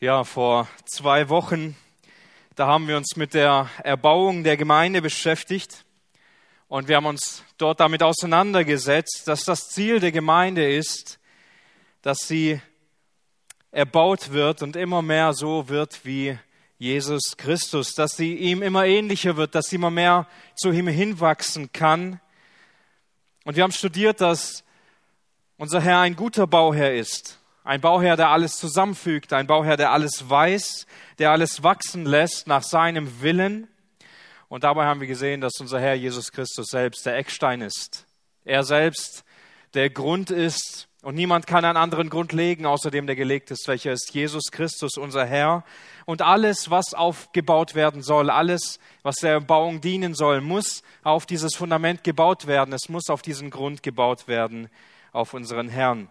Ja, vor zwei Wochen, da haben wir uns mit der Erbauung der Gemeinde beschäftigt und wir haben uns dort damit auseinandergesetzt, dass das Ziel der Gemeinde ist, dass sie erbaut wird und immer mehr so wird wie Jesus Christus, dass sie ihm immer ähnlicher wird, dass sie immer mehr zu ihm hinwachsen kann. Und wir haben studiert, dass unser Herr ein guter Bauherr ist ein Bauherr, der alles zusammenfügt, ein Bauherr, der alles weiß, der alles wachsen lässt nach seinem Willen. Und dabei haben wir gesehen, dass unser Herr Jesus Christus selbst der Eckstein ist. Er selbst der Grund ist und niemand kann einen anderen Grund legen, außer dem, der gelegt ist, welcher ist Jesus Christus, unser Herr. Und alles, was aufgebaut werden soll, alles, was der Bauung dienen soll, muss auf dieses Fundament gebaut werden. Es muss auf diesen Grund gebaut werden, auf unseren Herrn.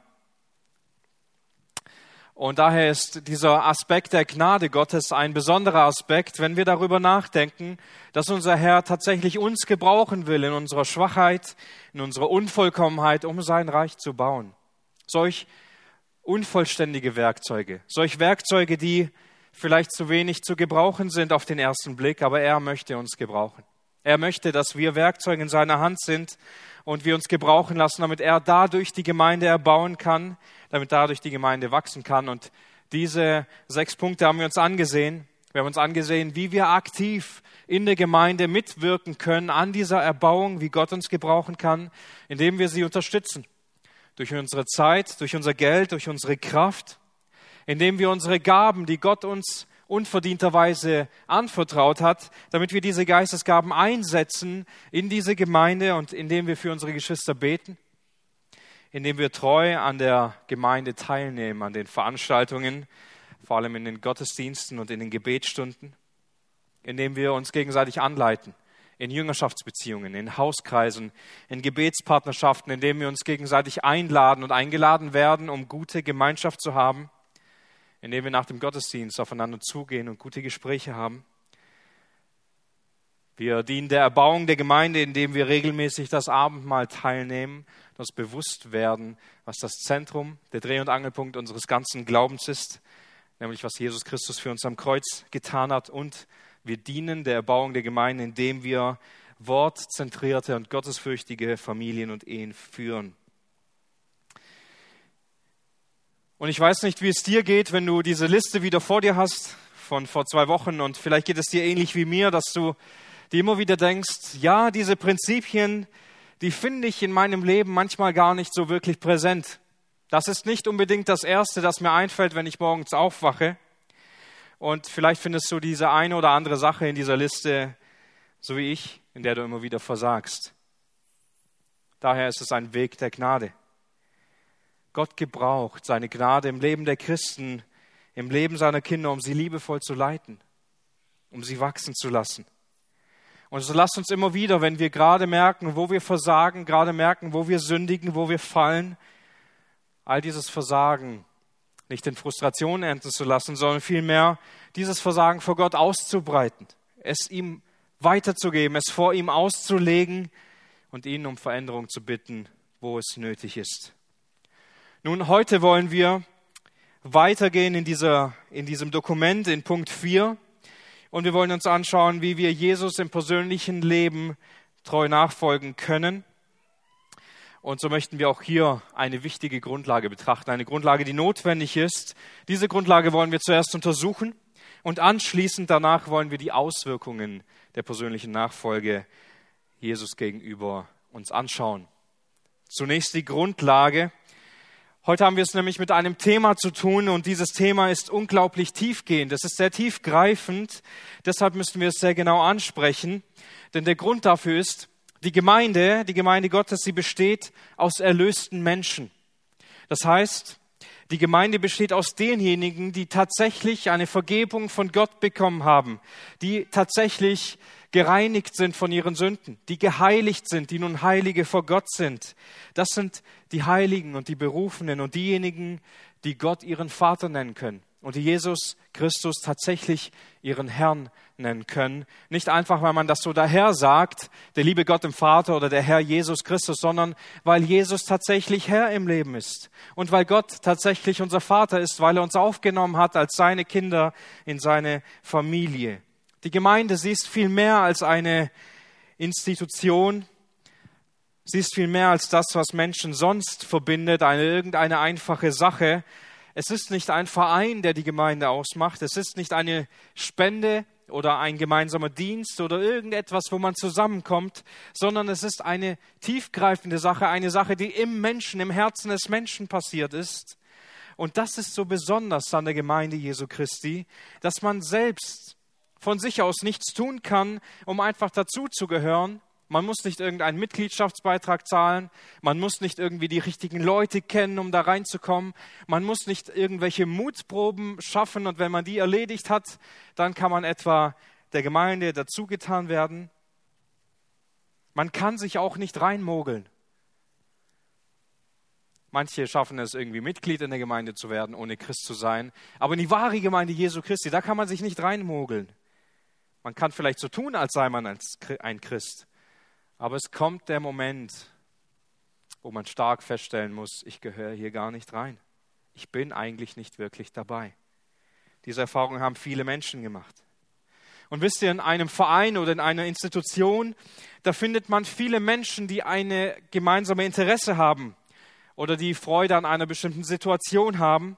Und daher ist dieser Aspekt der Gnade Gottes ein besonderer Aspekt, wenn wir darüber nachdenken, dass unser Herr tatsächlich uns gebrauchen will in unserer Schwachheit, in unserer Unvollkommenheit, um sein Reich zu bauen. Solch unvollständige Werkzeuge, solch Werkzeuge, die vielleicht zu wenig zu gebrauchen sind auf den ersten Blick, aber er möchte uns gebrauchen. Er möchte, dass wir Werkzeuge in seiner Hand sind und wir uns gebrauchen lassen, damit er dadurch die Gemeinde erbauen kann, damit dadurch die Gemeinde wachsen kann. Und diese sechs Punkte haben wir uns angesehen. Wir haben uns angesehen, wie wir aktiv in der Gemeinde mitwirken können an dieser Erbauung, wie Gott uns gebrauchen kann, indem wir sie unterstützen. Durch unsere Zeit, durch unser Geld, durch unsere Kraft, indem wir unsere Gaben, die Gott uns unverdienterweise anvertraut hat, damit wir diese Geistesgaben einsetzen in diese Gemeinde und indem wir für unsere Geschwister beten, indem wir treu an der Gemeinde teilnehmen, an den Veranstaltungen, vor allem in den Gottesdiensten und in den Gebetsstunden, indem wir uns gegenseitig anleiten in Jüngerschaftsbeziehungen, in Hauskreisen, in Gebetspartnerschaften, indem wir uns gegenseitig einladen und eingeladen werden, um gute Gemeinschaft zu haben indem wir nach dem Gottesdienst aufeinander zugehen und gute Gespräche haben. Wir dienen der Erbauung der Gemeinde, indem wir regelmäßig das Abendmahl teilnehmen, das Bewusstwerden, was das Zentrum, der Dreh- und Angelpunkt unseres ganzen Glaubens ist, nämlich was Jesus Christus für uns am Kreuz getan hat. Und wir dienen der Erbauung der Gemeinde, indem wir wortzentrierte und gottesfürchtige Familien und Ehen führen. Und ich weiß nicht, wie es dir geht, wenn du diese Liste wieder vor dir hast von vor zwei Wochen und vielleicht geht es dir ähnlich wie mir, dass du dir immer wieder denkst, ja, diese Prinzipien, die finde ich in meinem Leben manchmal gar nicht so wirklich präsent. Das ist nicht unbedingt das Erste, das mir einfällt, wenn ich morgens aufwache. Und vielleicht findest du diese eine oder andere Sache in dieser Liste, so wie ich, in der du immer wieder versagst. Daher ist es ein Weg der Gnade. Gott gebraucht seine Gnade im Leben der Christen, im Leben seiner Kinder, um sie liebevoll zu leiten, um sie wachsen zu lassen. Und so lasst uns immer wieder, wenn wir gerade merken, wo wir versagen, gerade merken, wo wir sündigen, wo wir fallen, all dieses Versagen nicht in Frustration enden zu lassen, sondern vielmehr dieses Versagen vor Gott auszubreiten, es ihm weiterzugeben, es vor ihm auszulegen und ihn um Veränderung zu bitten, wo es nötig ist. Nun, heute wollen wir weitergehen in, dieser, in diesem Dokument in Punkt 4 und wir wollen uns anschauen, wie wir Jesus im persönlichen Leben treu nachfolgen können. Und so möchten wir auch hier eine wichtige Grundlage betrachten, eine Grundlage, die notwendig ist. Diese Grundlage wollen wir zuerst untersuchen und anschließend danach wollen wir die Auswirkungen der persönlichen Nachfolge Jesus gegenüber uns anschauen. Zunächst die Grundlage. Heute haben wir es nämlich mit einem Thema zu tun und dieses Thema ist unglaublich tiefgehend. Es ist sehr tiefgreifend. Deshalb müssen wir es sehr genau ansprechen. Denn der Grund dafür ist, die Gemeinde, die Gemeinde Gottes, sie besteht aus erlösten Menschen. Das heißt, die Gemeinde besteht aus denjenigen, die tatsächlich eine Vergebung von Gott bekommen haben, die tatsächlich gereinigt sind von ihren Sünden, die geheiligt sind, die nun Heilige vor Gott sind. Das sind die Heiligen und die Berufenen und diejenigen, die Gott ihren Vater nennen können. Und die Jesus Christus tatsächlich ihren Herrn nennen können. Nicht einfach, weil man das so daher sagt, der liebe Gott im Vater oder der Herr Jesus Christus, sondern weil Jesus tatsächlich Herr im Leben ist und weil Gott tatsächlich unser Vater ist, weil er uns aufgenommen hat als seine Kinder in seine Familie. Die Gemeinde, sie ist viel mehr als eine Institution, sie ist viel mehr als das, was Menschen sonst verbindet, eine irgendeine einfache Sache, es ist nicht ein Verein, der die Gemeinde ausmacht. Es ist nicht eine Spende oder ein gemeinsamer Dienst oder irgendetwas, wo man zusammenkommt, sondern es ist eine tiefgreifende Sache, eine Sache, die im Menschen, im Herzen des Menschen passiert ist. Und das ist so besonders an der Gemeinde Jesu Christi, dass man selbst von sich aus nichts tun kann, um einfach dazuzugehören, man muss nicht irgendeinen Mitgliedschaftsbeitrag zahlen. Man muss nicht irgendwie die richtigen Leute kennen, um da reinzukommen. Man muss nicht irgendwelche Mutproben schaffen und wenn man die erledigt hat, dann kann man etwa der Gemeinde dazugetan werden. Man kann sich auch nicht reinmogeln. Manche schaffen es irgendwie Mitglied in der Gemeinde zu werden, ohne Christ zu sein. Aber in die wahre Gemeinde Jesu Christi, da kann man sich nicht reinmogeln. Man kann vielleicht so tun, als sei man ein Christ. Aber es kommt der Moment, wo man stark feststellen muss, ich gehöre hier gar nicht rein. Ich bin eigentlich nicht wirklich dabei. Diese Erfahrung haben viele Menschen gemacht. Und wisst ihr, in einem Verein oder in einer Institution, da findet man viele Menschen, die eine gemeinsame Interesse haben oder die Freude an einer bestimmten Situation haben.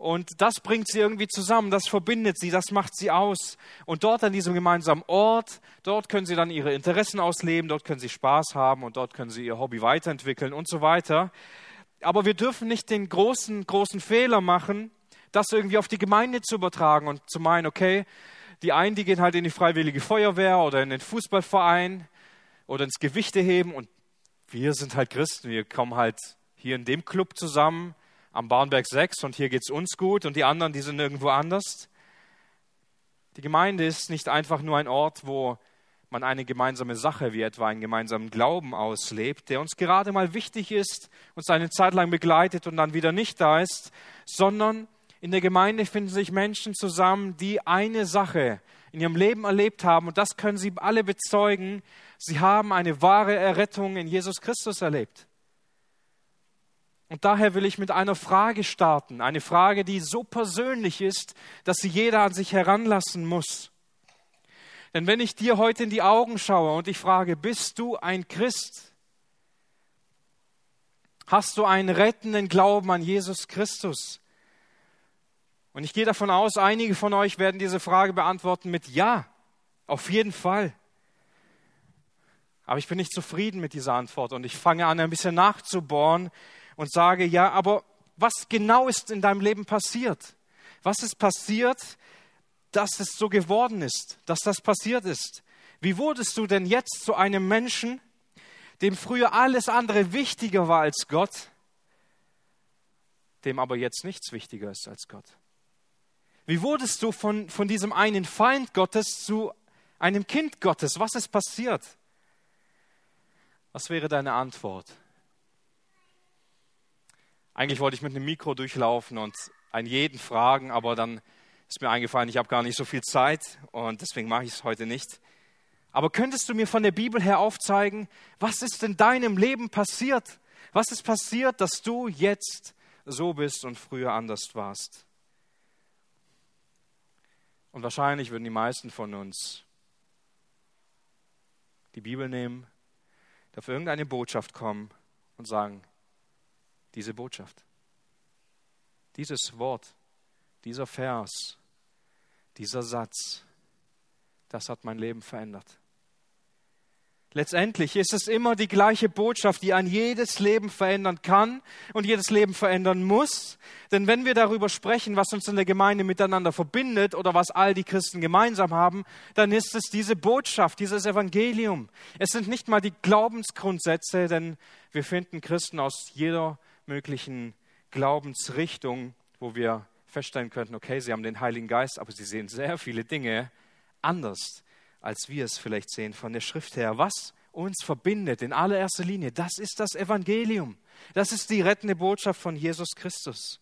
Und das bringt sie irgendwie zusammen, das verbindet sie, das macht sie aus. Und dort an diesem gemeinsamen Ort, dort können sie dann ihre Interessen ausleben, dort können sie Spaß haben und dort können sie ihr Hobby weiterentwickeln und so weiter. Aber wir dürfen nicht den großen, großen Fehler machen, das irgendwie auf die Gemeinde zu übertragen und zu meinen, okay, die einen, die gehen halt in die freiwillige Feuerwehr oder in den Fußballverein oder ins Gewichteheben und wir sind halt Christen, wir kommen halt hier in dem Club zusammen am Bahnberg 6 und hier geht es uns gut und die anderen, die sind irgendwo anders. Die Gemeinde ist nicht einfach nur ein Ort, wo man eine gemeinsame Sache wie etwa einen gemeinsamen Glauben auslebt, der uns gerade mal wichtig ist, uns eine Zeit lang begleitet und dann wieder nicht da ist, sondern in der Gemeinde finden sich Menschen zusammen, die eine Sache in ihrem Leben erlebt haben und das können sie alle bezeugen. Sie haben eine wahre Errettung in Jesus Christus erlebt. Und daher will ich mit einer Frage starten, eine Frage, die so persönlich ist, dass sie jeder an sich heranlassen muss. Denn wenn ich dir heute in die Augen schaue und ich frage, bist du ein Christ? Hast du einen rettenden Glauben an Jesus Christus? Und ich gehe davon aus, einige von euch werden diese Frage beantworten mit Ja, auf jeden Fall. Aber ich bin nicht zufrieden mit dieser Antwort und ich fange an, ein bisschen nachzubohren, und sage, ja, aber was genau ist in deinem Leben passiert? Was ist passiert, dass es so geworden ist, dass das passiert ist? Wie wurdest du denn jetzt zu einem Menschen, dem früher alles andere wichtiger war als Gott, dem aber jetzt nichts wichtiger ist als Gott? Wie wurdest du von, von diesem einen Feind Gottes zu einem Kind Gottes? Was ist passiert? Was wäre deine Antwort? Eigentlich wollte ich mit einem Mikro durchlaufen und einen jeden fragen, aber dann ist mir eingefallen, ich habe gar nicht so viel Zeit und deswegen mache ich es heute nicht. Aber könntest du mir von der Bibel her aufzeigen, was ist in deinem Leben passiert? Was ist passiert, dass du jetzt so bist und früher anders warst? Und wahrscheinlich würden die meisten von uns die Bibel nehmen, auf irgendeine Botschaft kommen und sagen, diese Botschaft. Dieses Wort, dieser Vers, dieser Satz, das hat mein Leben verändert. Letztendlich ist es immer die gleiche Botschaft, die ein jedes Leben verändern kann und jedes Leben verändern muss. Denn wenn wir darüber sprechen, was uns in der Gemeinde miteinander verbindet oder was all die Christen gemeinsam haben, dann ist es diese Botschaft, dieses Evangelium. Es sind nicht mal die Glaubensgrundsätze, denn wir finden Christen aus jeder möglichen Glaubensrichtungen, wo wir feststellen könnten, okay, sie haben den Heiligen Geist, aber sie sehen sehr viele Dinge anders, als wir es vielleicht sehen von der Schrift her. Was uns verbindet in allererster Linie, das ist das Evangelium. Das ist die rettende Botschaft von Jesus Christus.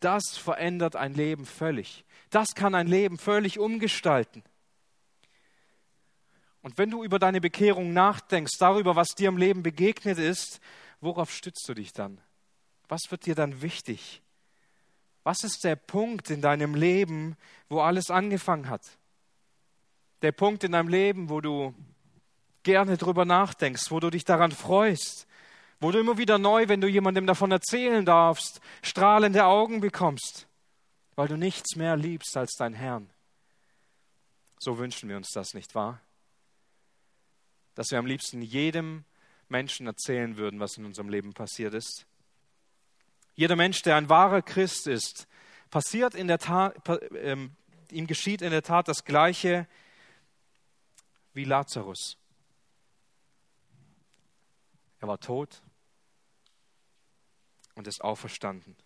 das verändert ein Leben völlig. Das kann ein Leben völlig umgestalten. Und wenn du über deine Bekehrung nachdenkst, darüber, was dir im Leben begegnet ist, worauf stützt du dich dann? Was wird dir dann wichtig? Was ist der Punkt in deinem Leben, wo alles angefangen hat? Der Punkt in deinem Leben, wo du gerne drüber nachdenkst, wo du dich daran freust, wo du immer wieder neu, wenn du jemandem davon erzählen darfst, strahlende Augen bekommst, weil du nichts mehr liebst als dein Herrn. So wünschen wir uns das, nicht wahr? Dass wir am liebsten jedem Menschen erzählen würden, was in unserem Leben passiert ist. Jeder Mensch, der ein wahrer Christ ist, passiert in der Tat, äh, ihm geschieht in der Tat das Gleiche wie Lazarus. Er war tot und ist auferstanden.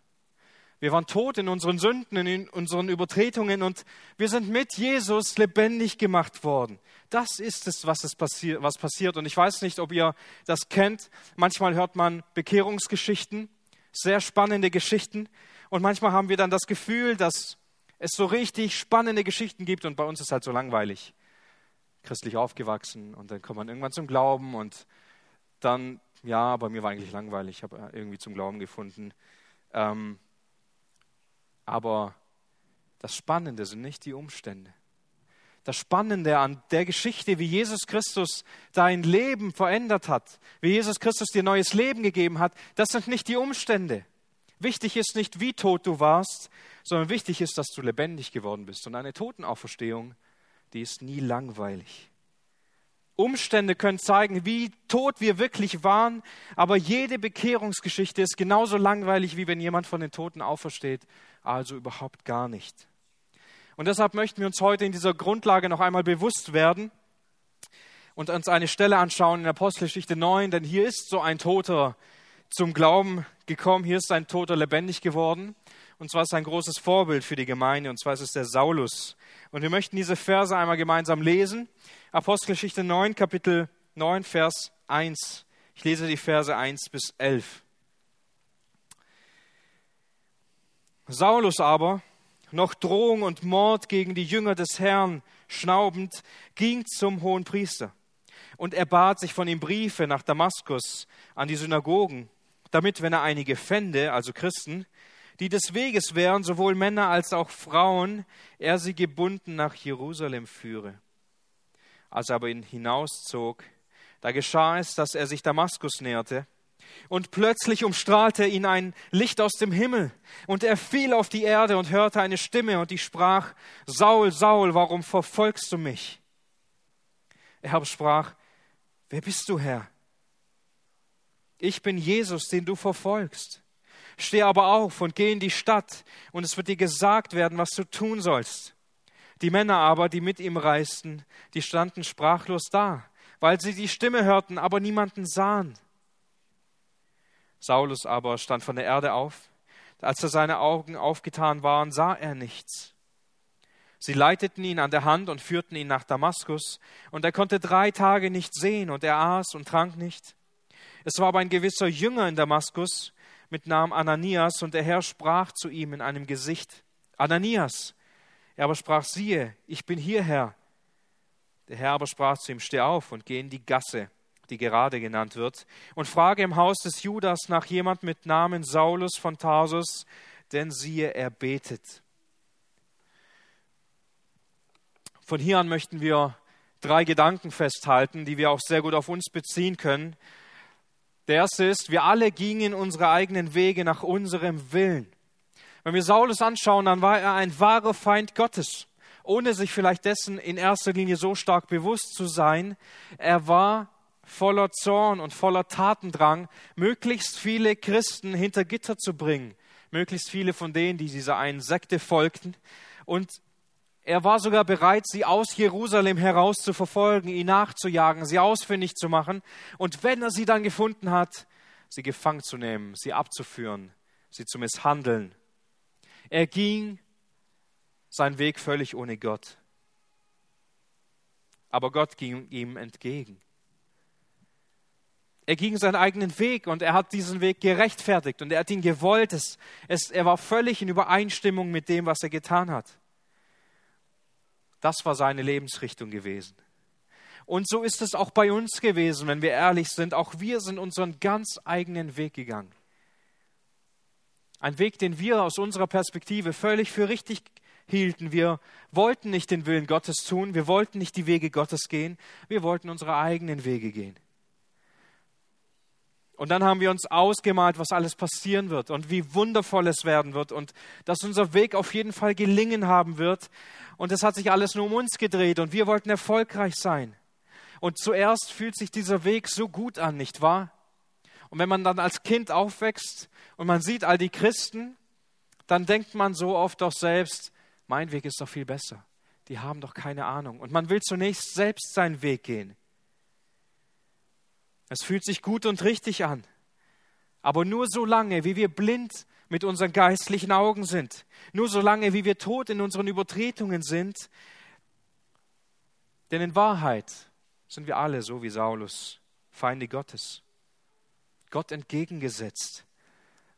Wir waren tot in unseren Sünden, in unseren Übertretungen und wir sind mit Jesus lebendig gemacht worden. Das ist es, was, es passiert, was passiert. Und ich weiß nicht, ob ihr das kennt. Manchmal hört man Bekehrungsgeschichten, sehr spannende Geschichten. Und manchmal haben wir dann das Gefühl, dass es so richtig spannende Geschichten gibt und bei uns ist halt so langweilig. Christlich aufgewachsen und dann kommt man irgendwann zum Glauben und dann, ja, bei mir war eigentlich langweilig, ich habe irgendwie zum Glauben gefunden. Ähm, aber das Spannende sind nicht die Umstände. Das Spannende an der Geschichte, wie Jesus Christus dein Leben verändert hat, wie Jesus Christus dir neues Leben gegeben hat, das sind nicht die Umstände. Wichtig ist nicht, wie tot du warst, sondern wichtig ist, dass du lebendig geworden bist. Und eine Totenauferstehung, die ist nie langweilig. Umstände können zeigen, wie tot wir wirklich waren, aber jede Bekehrungsgeschichte ist genauso langweilig, wie wenn jemand von den Toten aufersteht, also überhaupt gar nicht. Und deshalb möchten wir uns heute in dieser Grundlage noch einmal bewusst werden und uns eine Stelle anschauen in Apostelgeschichte 9, denn hier ist so ein Toter zum Glauben gekommen, hier ist ein Toter lebendig geworden. Und zwar ist ein großes Vorbild für die Gemeinde, und zwar ist es der Saulus. Und wir möchten diese Verse einmal gemeinsam lesen. Apostelgeschichte 9, Kapitel 9, Vers 1. Ich lese die Verse 1 bis 11. Saulus aber, noch Drohung und Mord gegen die Jünger des Herrn schnaubend, ging zum hohen Priester. Und er bat sich von ihm Briefe nach Damaskus an die Synagogen, damit, wenn er einige fände, also Christen, die des Weges wären, sowohl Männer als auch Frauen, er sie gebunden nach Jerusalem führe. Als er aber ihn hinauszog, da geschah es, dass er sich Damaskus näherte, und plötzlich umstrahlte ihn ein Licht aus dem Himmel, und er fiel auf die Erde und hörte eine Stimme, und die sprach, Saul, Saul, warum verfolgst du mich? Er aber sprach, Wer bist du, Herr? Ich bin Jesus, den du verfolgst. Steh aber auf und geh in die Stadt, und es wird dir gesagt werden, was du tun sollst. Die Männer aber, die mit ihm reisten, die standen sprachlos da, weil sie die Stimme hörten, aber niemanden sahen. Saulus aber stand von der Erde auf. Als er seine Augen aufgetan waren, sah er nichts. Sie leiteten ihn an der Hand und führten ihn nach Damaskus, und er konnte drei Tage nicht sehen, und er aß und trank nicht. Es war aber ein gewisser Jünger in Damaskus mit Namen Ananias, und der Herr sprach zu ihm in einem Gesicht, Ananias. Er aber sprach, siehe, ich bin hier, Herr. Der Herr aber sprach zu ihm, steh auf und geh in die Gasse, die gerade genannt wird, und frage im Haus des Judas nach jemand mit Namen Saulus von Tarsus, denn siehe, er betet. Von hier an möchten wir drei Gedanken festhalten, die wir auch sehr gut auf uns beziehen können. Der erste ist, wir alle gingen unsere eigenen Wege nach unserem Willen. Wenn wir Saulus anschauen, dann war er ein wahrer Feind Gottes, ohne sich vielleicht dessen in erster Linie so stark bewusst zu sein. Er war voller Zorn und voller Tatendrang, möglichst viele Christen hinter Gitter zu bringen, möglichst viele von denen, die dieser einen Sekte folgten. Und er war sogar bereit, sie aus Jerusalem heraus zu verfolgen, ihn nachzujagen, sie ausfindig zu machen und wenn er sie dann gefunden hat, sie gefangen zu nehmen, sie abzuführen, sie zu misshandeln. Er ging seinen Weg völlig ohne Gott. Aber Gott ging ihm entgegen. er ging seinen eigenen Weg und er hat diesen Weg gerechtfertigt und er hat ihn gewollt. Es, es, er war völlig in Übereinstimmung mit dem, was er getan hat. Das war seine Lebensrichtung gewesen. Und so ist es auch bei uns gewesen, wenn wir ehrlich sind. Auch wir sind unseren ganz eigenen Weg gegangen. Ein Weg, den wir aus unserer Perspektive völlig für richtig hielten. Wir wollten nicht den Willen Gottes tun, wir wollten nicht die Wege Gottes gehen, wir wollten unsere eigenen Wege gehen. Und dann haben wir uns ausgemalt, was alles passieren wird und wie wundervoll es werden wird und dass unser Weg auf jeden Fall gelingen haben wird. Und es hat sich alles nur um uns gedreht und wir wollten erfolgreich sein. Und zuerst fühlt sich dieser Weg so gut an, nicht wahr? Und wenn man dann als Kind aufwächst und man sieht all die Christen, dann denkt man so oft doch selbst, mein Weg ist doch viel besser. Die haben doch keine Ahnung. Und man will zunächst selbst seinen Weg gehen. Es fühlt sich gut und richtig an. Aber nur so lange, wie wir blind mit unseren geistlichen Augen sind, nur so lange, wie wir tot in unseren Übertretungen sind, denn in Wahrheit sind wir alle so wie Saulus, Feinde Gottes, Gott entgegengesetzt.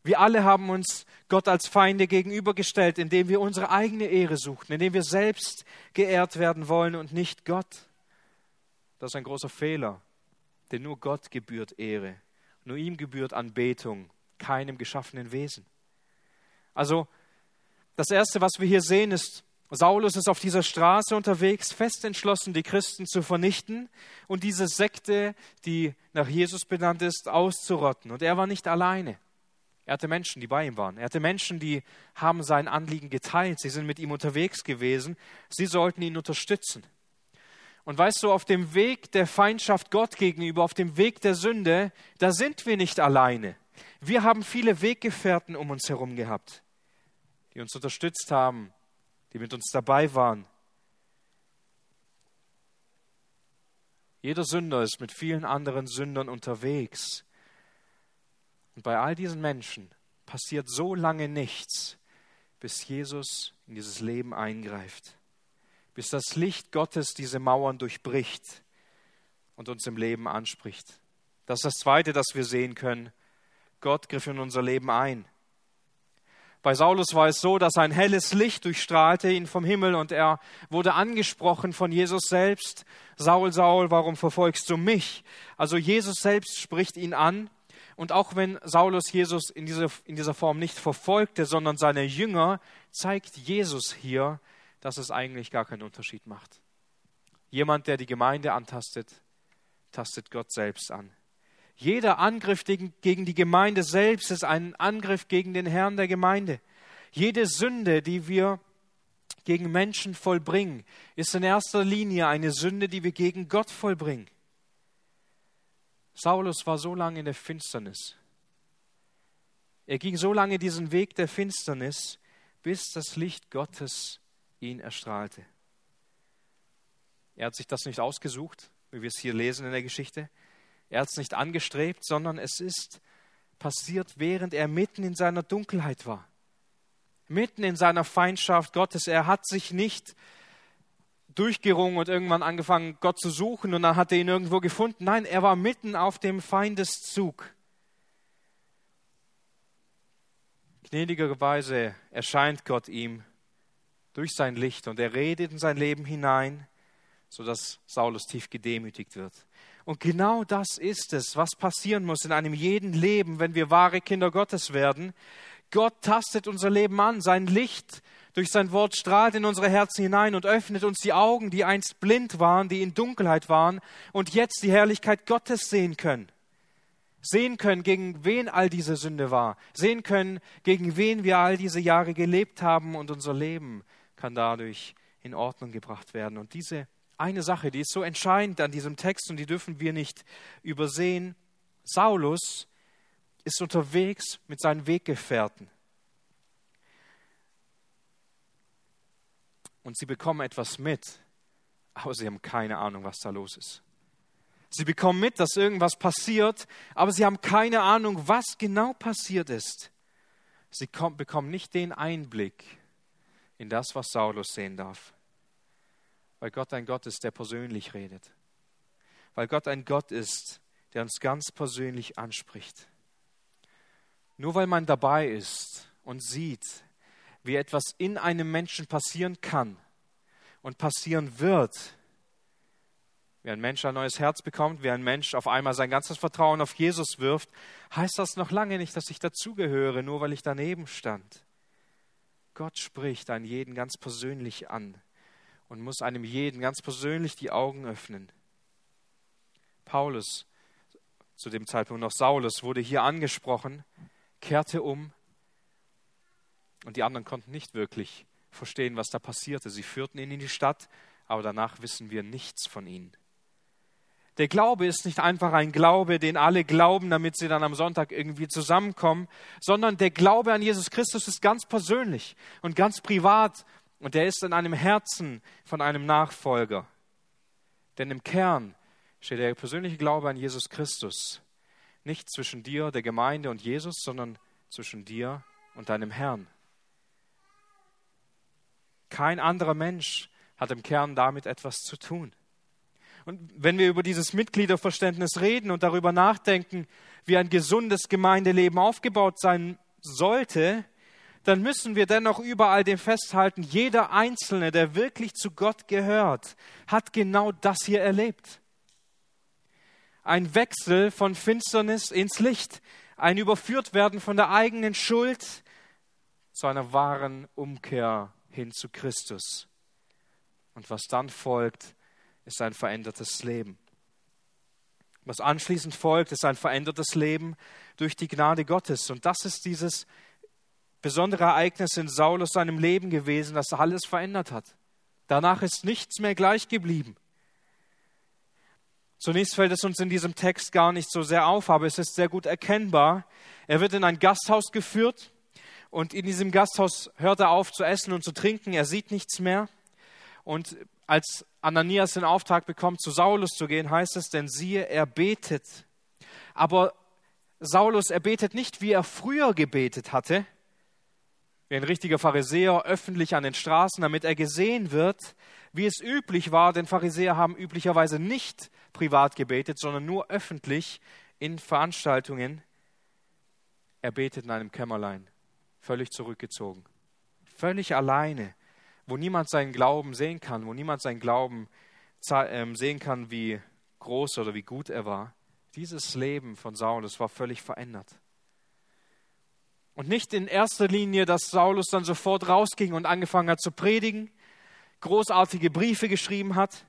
Wir alle haben uns Gott als Feinde gegenübergestellt, indem wir unsere eigene Ehre suchten, indem wir selbst geehrt werden wollen und nicht Gott. Das ist ein großer Fehler, denn nur Gott gebührt Ehre, nur ihm gebührt Anbetung, keinem geschaffenen Wesen. Also das Erste, was wir hier sehen, ist, Saulus ist auf dieser Straße unterwegs, fest entschlossen, die Christen zu vernichten und diese Sekte, die nach Jesus benannt ist, auszurotten. Und er war nicht alleine. Er hatte Menschen, die bei ihm waren. Er hatte Menschen, die haben sein Anliegen geteilt. Sie sind mit ihm unterwegs gewesen. Sie sollten ihn unterstützen. Und weißt du, auf dem Weg der Feindschaft Gott gegenüber, auf dem Weg der Sünde, da sind wir nicht alleine. Wir haben viele Weggefährten um uns herum gehabt, die uns unterstützt haben, die mit uns dabei waren. Jeder Sünder ist mit vielen anderen Sündern unterwegs. Und bei all diesen Menschen passiert so lange nichts, bis Jesus in dieses Leben eingreift, bis das Licht Gottes diese Mauern durchbricht und uns im Leben anspricht. Das ist das Zweite, das wir sehen können. Gott griff in unser Leben ein. Bei Saulus war es so, dass ein helles Licht durchstrahlte ihn vom Himmel und er wurde angesprochen von Jesus selbst. Saul, Saul, warum verfolgst du mich? Also Jesus selbst spricht ihn an und auch wenn Saulus Jesus in dieser, in dieser Form nicht verfolgte, sondern seine Jünger, zeigt Jesus hier, dass es eigentlich gar keinen Unterschied macht. Jemand, der die Gemeinde antastet, tastet Gott selbst an. Jeder Angriff gegen, die Gemeinde selbst ist ein Angriff gegen den Herrn der Gemeinde. Jede Sünde, die wir gegen Menschen vollbringen, ist in erster Linie eine Sünde, die wir gegen Gott vollbringen. Saulus war so lange in der Finsternis. Er ging so lange diesen Weg der Finsternis, bis das Licht Gottes ihn erstrahlte. Er hat sich das nicht ausgesucht, wie wir es hier lesen in der Geschichte. Er hat es nicht angestrebt, sondern es ist passiert, während er mitten in seiner Dunkelheit war. Mitten in seiner Feindschaft Gottes. Er hat sich nicht durchgerungen und irgendwann angefangen, Gott zu suchen und dann hat er ihn irgendwo gefunden. Nein, er war mitten auf dem Feindeszug. Gnädigerweise erscheint Gott ihm durch sein Licht und er redet in sein Leben hinein, sodass Saulus tief gedemütigt wird. Und genau das ist es, was passieren muss in einem jeden Leben, wenn wir wahre Kinder Gottes werden. Gott tastet unser Leben an, sein Licht durch sein Wort strahlt in unsere Herzen hinein und öffnet uns die Augen, die einst blind waren, die in Dunkelheit waren und jetzt die Herrlichkeit Gottes sehen können. Sehen können, gegen wen all diese Sünde war. Sehen können, gegen wen wir all diese Jahre gelebt haben und unser Leben kann dadurch in Ordnung gebracht werden. Und diese eine Sache, die ist so entscheidend an diesem Text und die dürfen wir nicht übersehen. Saulus ist unterwegs mit seinen Weggefährten. und sie bekommen etwas mit, aber sie haben keine Ahnung, was da los ist. Sie bekommen mit, dass irgendwas passiert, aber sie haben keine Ahnung, was genau passiert ist. Sie bekommen nicht den Einblick in das, was Saulus sehen darf. Weil Gott ein Gott ist, der persönlich redet. Weil Gott ein Gott ist, der uns ganz persönlich anspricht. Nur weil man dabei ist und sieht, wie etwas in einem Menschen passieren kann und passieren wird, wie ein Mensch ein neues Herz bekommt, wie ein Mensch auf einmal sein ganzes Vertrauen auf Jesus wirft, heißt das noch lange nicht, dass ich dazugehöre, nur weil ich daneben stand. Gott spricht einen jeden ganz persönlich an und muss einem jeden ganz persönlich die Augen öffnen. Paulus, zu dem Zeitpunkt noch Saulus, wurde hier angesprochen, kehrte um und die anderen konnten nicht wirklich verstehen, was da passierte. Sie führten ihn in die Stadt, aber danach wissen wir nichts von ihnen. Der Glaube ist nicht einfach ein Glaube, den alle glauben, damit sie dann am Sonntag irgendwie zusammenkommen, sondern der Glaube an Jesus Christus ist ganz persönlich und ganz privat und der ist in einem Herzen von einem Nachfolger. Denn im Kern steht der persönliche Glaube an Jesus Christus nicht zwischen dir, der Gemeinde und Jesus, sondern zwischen dir und deinem Herrn. Kein anderer Mensch hat im Kern damit etwas zu tun. Und wenn wir über dieses Mitgliederverständnis reden und darüber nachdenken, wie ein gesundes Gemeindeleben aufgebaut sein sollte, dann müssen wir dennoch überall dem festhalten, jeder Einzelne, der wirklich zu Gott gehört, hat genau das hier erlebt. Ein Wechsel von Finsternis ins Licht, ein Überführtwerden von der eigenen Schuld zu einer wahren Umkehr hin zu Christus. Und was dann folgt, ist ein verändertes Leben. Was anschließend folgt, ist ein verändertes Leben durch die Gnade Gottes. Und das ist dieses besondere Ereignis in Saulus seinem Leben gewesen, das alles verändert hat. Danach ist nichts mehr gleich geblieben. Zunächst fällt es uns in diesem Text gar nicht so sehr auf, aber es ist sehr gut erkennbar. Er wird in ein Gasthaus geführt und in diesem Gasthaus hört er auf zu essen und zu trinken. Er sieht nichts mehr. Und als Ananias den Auftrag bekommt, zu Saulus zu gehen, heißt es, denn siehe, er betet. Aber Saulus, er betet nicht, wie er früher gebetet hatte, wie ein richtiger Pharisäer öffentlich an den Straßen, damit er gesehen wird, wie es üblich war, denn Pharisäer haben üblicherweise nicht privat gebetet, sondern nur öffentlich in Veranstaltungen. Er betet in einem Kämmerlein, völlig zurückgezogen, völlig alleine wo niemand seinen Glauben sehen kann, wo niemand seinen Glauben ähm, sehen kann, wie groß oder wie gut er war. Dieses Leben von Saulus war völlig verändert. Und nicht in erster Linie, dass Saulus dann sofort rausging und angefangen hat zu predigen, großartige Briefe geschrieben hat,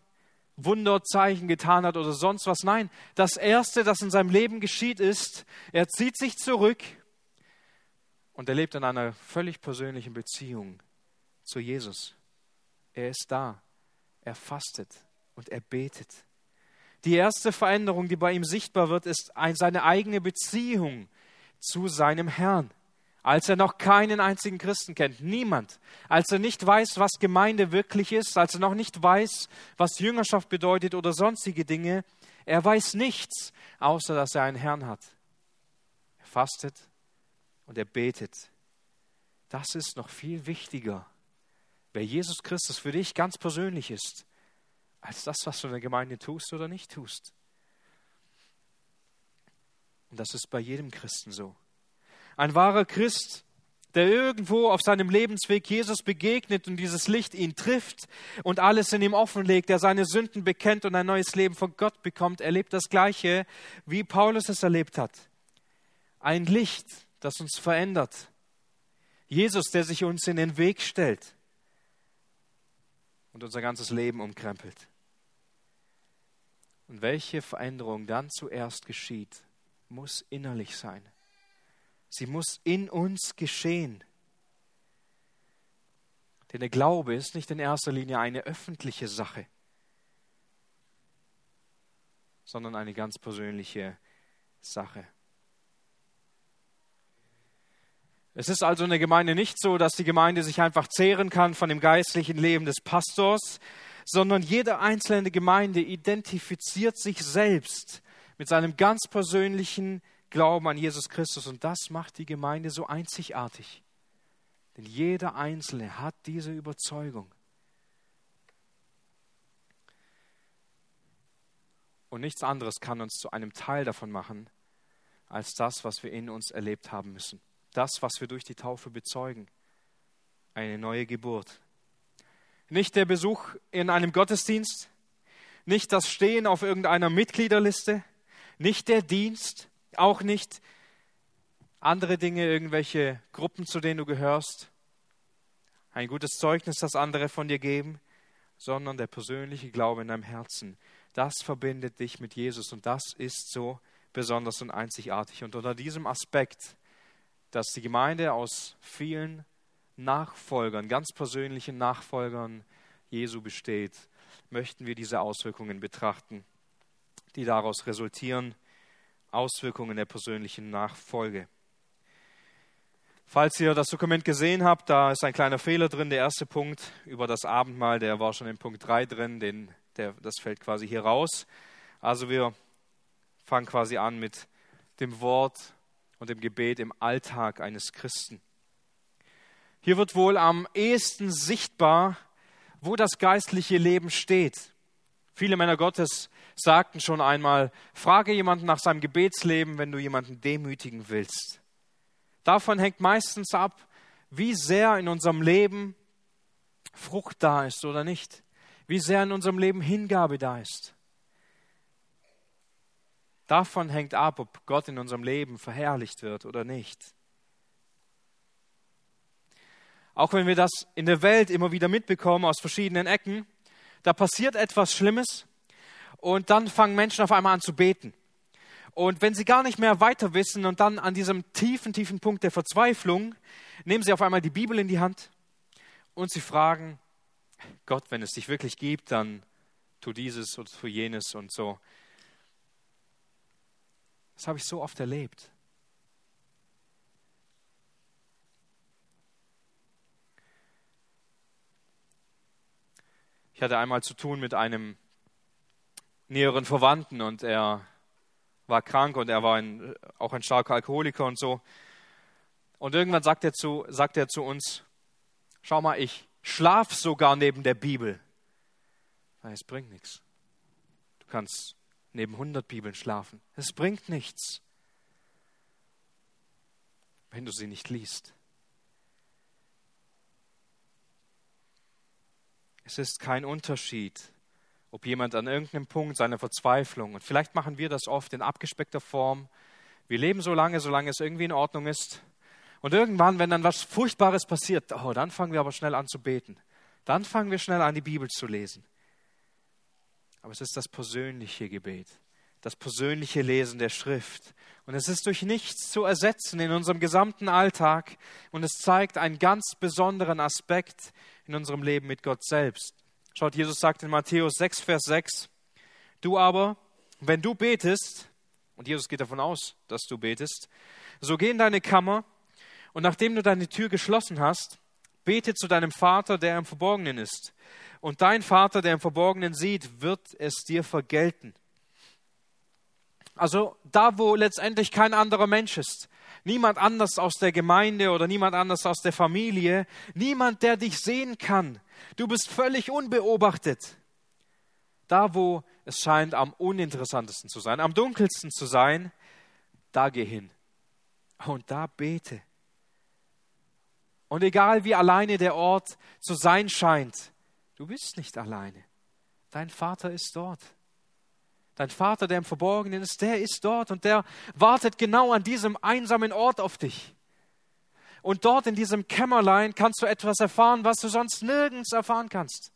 Wunderzeichen getan hat oder sonst was. Nein, das Erste, das in seinem Leben geschieht, ist, er zieht sich zurück und er lebt in einer völlig persönlichen Beziehung zu Jesus. Er ist da. Er fastet und er betet. Die erste Veränderung, die bei ihm sichtbar wird, ist seine eigene Beziehung zu seinem Herrn. Als er noch keinen einzigen Christen kennt, niemand, als er nicht weiß, was Gemeinde wirklich ist, als er noch nicht weiß, was Jüngerschaft bedeutet oder sonstige Dinge, er weiß nichts, außer dass er einen Herrn hat. Er fastet und er betet. Das ist noch viel wichtiger wer Jesus Christus für dich ganz persönlich ist, als das, was du in der Gemeinde tust oder nicht tust. Und das ist bei jedem Christen so. Ein wahrer Christ, der irgendwo auf seinem Lebensweg Jesus begegnet und dieses Licht ihn trifft und alles in ihm offenlegt, der seine Sünden bekennt und ein neues Leben von Gott bekommt, erlebt das Gleiche, wie Paulus es erlebt hat. Ein Licht, das uns verändert. Jesus, der sich uns in den Weg stellt und unser ganzes Leben umkrempelt. Und welche Veränderung dann zuerst geschieht, muss innerlich sein. Sie muss in uns geschehen. Denn der Glaube ist nicht in erster Linie eine öffentliche Sache, sondern eine ganz persönliche Sache. Es ist also in der Gemeinde nicht so, dass die Gemeinde sich einfach zehren kann von dem geistlichen Leben des Pastors, sondern jede einzelne Gemeinde identifiziert sich selbst mit seinem ganz persönlichen Glauben an Jesus Christus und das macht die Gemeinde so einzigartig. Denn jeder Einzelne hat diese Überzeugung. Und nichts anderes kann uns zu einem Teil davon machen, als das, was wir in uns erlebt haben müssen. Das, was wir durch die Taufe bezeugen. Eine neue Geburt. Nicht der Besuch in einem Gottesdienst, nicht das Stehen auf irgendeiner Mitgliederliste, nicht der Dienst, auch nicht andere Dinge, irgendwelche Gruppen, zu denen du gehörst, ein gutes Zeugnis, das andere von dir geben, sondern der persönliche Glaube in deinem Herzen. Das verbindet dich mit Jesus und das ist so besonders und einzigartig. Und unter diesem Aspekt, dass die Gemeinde aus vielen Nachfolgern, ganz persönlichen Nachfolgern Jesu besteht, möchten wir diese Auswirkungen betrachten, die daraus resultieren, Auswirkungen der persönlichen Nachfolge. Falls ihr das Dokument gesehen habt, da ist ein kleiner Fehler drin. Der erste Punkt über das Abendmahl, der war schon in Punkt 3 drin, den, der, das fällt quasi hier raus. Also wir fangen quasi an mit dem Wort und dem Gebet im Alltag eines Christen. Hier wird wohl am ehesten sichtbar, wo das geistliche Leben steht. Viele Männer Gottes sagten schon einmal, frage jemanden nach seinem Gebetsleben, wenn du jemanden demütigen willst. Davon hängt meistens ab, wie sehr in unserem Leben Frucht da ist oder nicht, wie sehr in unserem Leben Hingabe da ist. Davon hängt ab, ob Gott in unserem Leben verherrlicht wird oder nicht. Auch wenn wir das in der Welt immer wieder mitbekommen aus verschiedenen Ecken, da passiert etwas Schlimmes und dann fangen Menschen auf einmal an zu beten. Und wenn sie gar nicht mehr weiter wissen und dann an diesem tiefen, tiefen Punkt der Verzweiflung, nehmen sie auf einmal die Bibel in die Hand und sie fragen, Gott, wenn es dich wirklich gibt, dann tu dieses oder tu jenes und so. Das habe ich so oft erlebt. Ich hatte einmal zu tun mit einem näheren Verwandten und er war krank und er war ein, auch ein starker Alkoholiker und so. Und irgendwann sagt er zu, sagt er zu uns, schau mal, ich schlaf sogar neben der Bibel. Es bringt nichts. Du kannst neben 100 Bibeln schlafen. Es bringt nichts, wenn du sie nicht liest. Es ist kein Unterschied, ob jemand an irgendeinem Punkt seiner Verzweiflung, und vielleicht machen wir das oft in abgespeckter Form, wir leben so lange, solange es irgendwie in Ordnung ist. Und irgendwann, wenn dann was Furchtbares passiert, oh, dann fangen wir aber schnell an zu beten. Dann fangen wir schnell an, die Bibel zu lesen. Aber es ist das persönliche Gebet, das persönliche Lesen der Schrift. Und es ist durch nichts zu ersetzen in unserem gesamten Alltag. Und es zeigt einen ganz besonderen Aspekt in unserem Leben mit Gott selbst. Schaut, Jesus sagt in Matthäus 6, Vers 6, du aber, wenn du betest, und Jesus geht davon aus, dass du betest, so geh in deine Kammer und nachdem du deine Tür geschlossen hast, bete zu deinem Vater, der im Verborgenen ist. Und dein Vater, der im Verborgenen sieht, wird es dir vergelten. Also da, wo letztendlich kein anderer Mensch ist, niemand anders aus der Gemeinde oder niemand anders aus der Familie, niemand, der dich sehen kann. Du bist völlig unbeobachtet. Da, wo es scheint am uninteressantesten zu sein, am dunkelsten zu sein, da geh hin. Und da bete. Und egal wie alleine der Ort zu sein scheint, du bist nicht alleine. Dein Vater ist dort. Dein Vater, der im Verborgenen ist, der ist dort und der wartet genau an diesem einsamen Ort auf dich. Und dort in diesem Kämmerlein kannst du etwas erfahren, was du sonst nirgends erfahren kannst.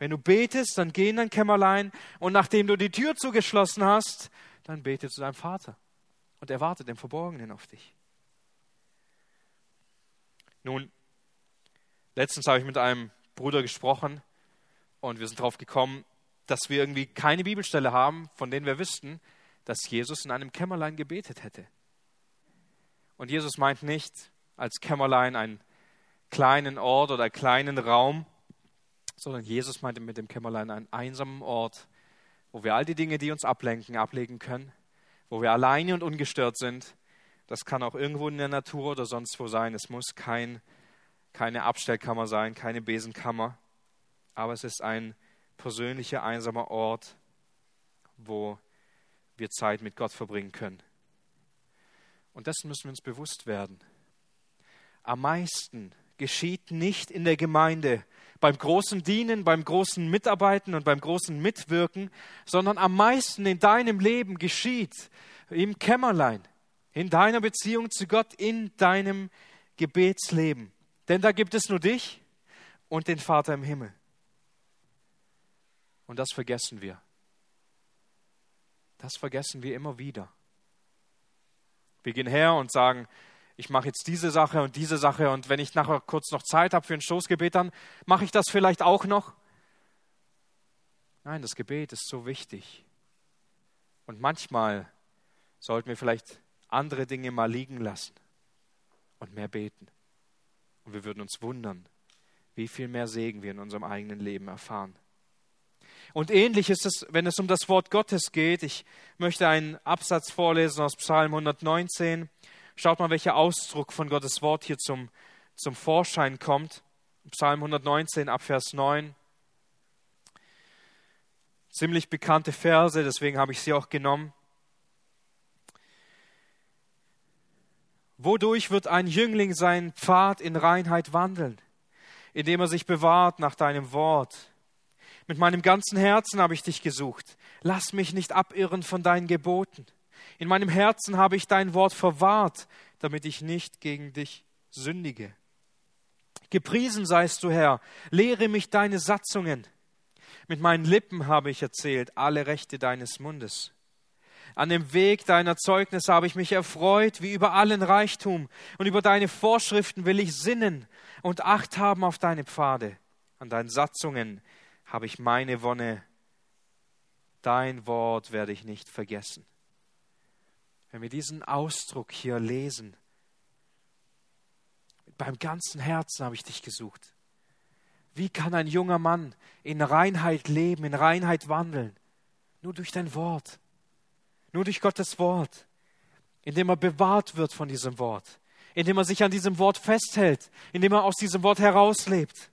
Wenn du betest, dann geh in dein Kämmerlein und nachdem du die Tür zugeschlossen hast, dann bete zu deinem Vater. Und er wartet im Verborgenen auf dich. Nun, letztens habe ich mit einem Bruder gesprochen und wir sind darauf gekommen, dass wir irgendwie keine Bibelstelle haben, von denen wir wüssten, dass Jesus in einem Kämmerlein gebetet hätte. Und Jesus meint nicht als Kämmerlein einen kleinen Ort oder einen kleinen Raum, sondern Jesus meinte mit dem Kämmerlein einen einsamen Ort, wo wir all die Dinge, die uns ablenken, ablegen können, wo wir alleine und ungestört sind. Das kann auch irgendwo in der Natur oder sonst wo sein. Es muss kein, keine Abstellkammer sein, keine Besenkammer, aber es ist ein persönlicher, einsamer Ort, wo wir Zeit mit Gott verbringen können. Und dessen müssen wir uns bewusst werden. Am meisten geschieht nicht in der Gemeinde, beim großen Dienen, beim großen Mitarbeiten und beim großen Mitwirken, sondern am meisten in deinem Leben geschieht im Kämmerlein, in deiner Beziehung zu Gott, in deinem Gebetsleben. Denn da gibt es nur dich und den Vater im Himmel. Und das vergessen wir. Das vergessen wir immer wieder. Wir gehen her und sagen, ich mache jetzt diese Sache und diese Sache und wenn ich nachher kurz noch Zeit habe für ein Stoßgebet, dann mache ich das vielleicht auch noch. Nein, das Gebet ist so wichtig. Und manchmal sollten wir vielleicht andere Dinge mal liegen lassen und mehr beten. Und wir würden uns wundern, wie viel mehr Segen wir in unserem eigenen Leben erfahren. Und ähnlich ist es, wenn es um das Wort Gottes geht. Ich möchte einen Absatz vorlesen aus Psalm 119. Schaut mal, welcher Ausdruck von Gottes Wort hier zum, zum Vorschein kommt. Psalm 119 ab Vers 9. Ziemlich bekannte Verse, deswegen habe ich sie auch genommen. Wodurch wird ein Jüngling seinen Pfad in Reinheit wandeln? Indem er sich bewahrt nach deinem Wort. Mit meinem ganzen Herzen habe ich dich gesucht. Lass mich nicht abirren von deinen Geboten. In meinem Herzen habe ich dein Wort verwahrt, damit ich nicht gegen dich sündige. Gepriesen seist du, Herr, lehre mich deine Satzungen. Mit meinen Lippen habe ich erzählt alle Rechte deines Mundes. An dem Weg deiner Zeugnisse habe ich mich erfreut, wie über allen Reichtum, und über deine Vorschriften will ich sinnen und Acht haben auf deine Pfade. An deinen Satzungen habe ich meine Wonne. Dein Wort werde ich nicht vergessen. Wenn wir diesen Ausdruck hier lesen, beim ganzen Herzen habe ich dich gesucht. Wie kann ein junger Mann in Reinheit leben, in Reinheit wandeln? Nur durch dein Wort, nur durch Gottes Wort, indem er bewahrt wird von diesem Wort, indem er sich an diesem Wort festhält, indem er aus diesem Wort herauslebt.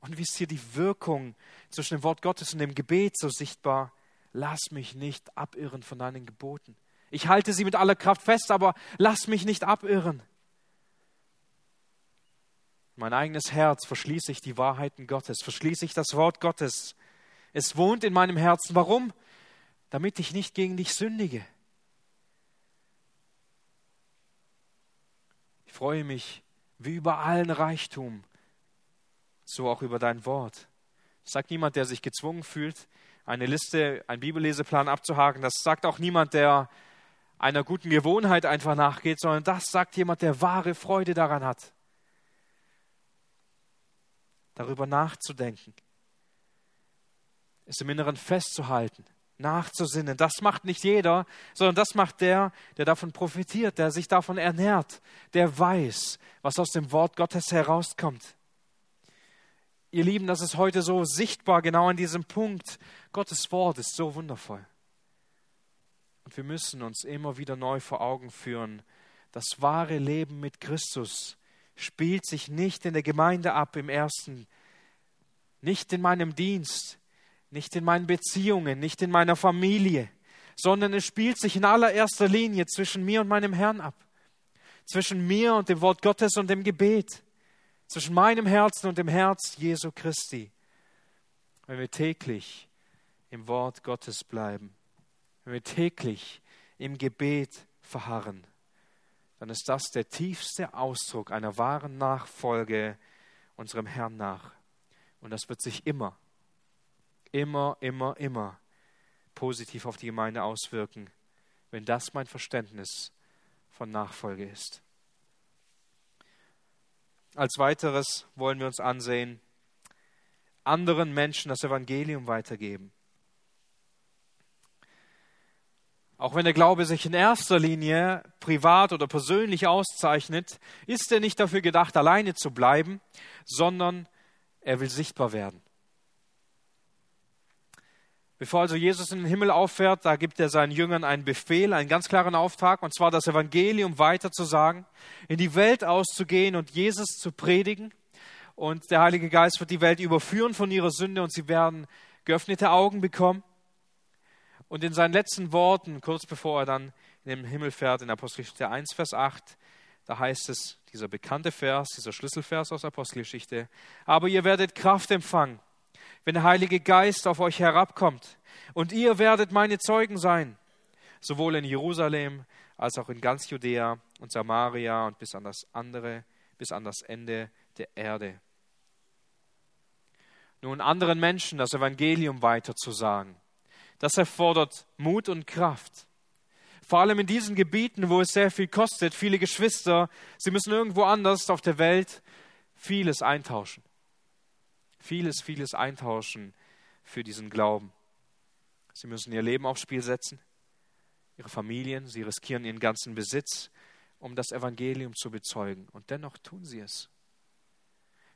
Und wie ist hier die Wirkung zwischen dem Wort Gottes und dem Gebet so sichtbar? Lass mich nicht abirren von deinen Geboten. Ich halte sie mit aller Kraft fest, aber lass mich nicht abirren. Mein eigenes Herz verschließe ich die Wahrheiten Gottes, verschließe ich das Wort Gottes. Es wohnt in meinem Herzen. Warum? Damit ich nicht gegen dich sündige. Ich freue mich wie über allen Reichtum, so auch über dein Wort. sagt niemand, der sich gezwungen fühlt, eine Liste, einen Bibelleseplan abzuhaken. Das sagt auch niemand, der einer guten Gewohnheit einfach nachgeht, sondern das sagt jemand, der wahre Freude daran hat. Darüber nachzudenken, es im Inneren festzuhalten, nachzusinnen. Das macht nicht jeder, sondern das macht der, der davon profitiert, der sich davon ernährt, der weiß, was aus dem Wort Gottes herauskommt. Ihr Lieben, das ist heute so sichtbar, genau an diesem Punkt. Gottes Wort ist so wundervoll. Und wir müssen uns immer wieder neu vor Augen führen, das wahre Leben mit Christus spielt sich nicht in der Gemeinde ab im ersten, nicht in meinem Dienst, nicht in meinen Beziehungen, nicht in meiner Familie, sondern es spielt sich in allererster Linie zwischen mir und meinem Herrn ab, zwischen mir und dem Wort Gottes und dem Gebet, zwischen meinem Herzen und dem Herz Jesu Christi, wenn wir täglich im Wort Gottes bleiben wenn wir täglich im Gebet verharren, dann ist das der tiefste Ausdruck einer wahren Nachfolge unserem Herrn nach. Und das wird sich immer, immer, immer, immer positiv auf die Gemeinde auswirken, wenn das mein Verständnis von Nachfolge ist. Als weiteres wollen wir uns ansehen, anderen Menschen das Evangelium weitergeben. Auch wenn der Glaube sich in erster Linie privat oder persönlich auszeichnet, ist er nicht dafür gedacht, alleine zu bleiben, sondern er will sichtbar werden. Bevor also Jesus in den Himmel auffährt, da gibt er seinen Jüngern einen Befehl, einen ganz klaren Auftrag, und zwar das Evangelium weiterzusagen, in die Welt auszugehen und Jesus zu predigen. Und der Heilige Geist wird die Welt überführen von ihrer Sünde und sie werden geöffnete Augen bekommen Und in seinen letzten Worten, kurz bevor er dann in den Himmel fährt, in Apostelgeschichte 1, Vers 8, da heißt es, dieser bekannte Vers, dieser Schlüsselvers aus Apostelgeschichte, aber ihr werdet Kraft empfangen, wenn der Heilige Geist auf euch herabkommt, und ihr werdet meine Zeugen sein, sowohl in Jerusalem als auch in ganz Judäa und Samaria und bis an das andere, bis an das Ende der Erde. Nun anderen Menschen das Evangelium weiterzusagen, das erfordert Mut und Kraft. Vor allem in diesen Gebieten, wo es sehr viel kostet, viele Geschwister, sie müssen irgendwo anders auf der Welt vieles eintauschen. Vieles, vieles eintauschen für diesen Glauben. Sie müssen ihr Leben aufs Spiel setzen, ihre Familien, sie riskieren ihren ganzen Besitz, um das Evangelium zu bezeugen. Und dennoch tun sie es.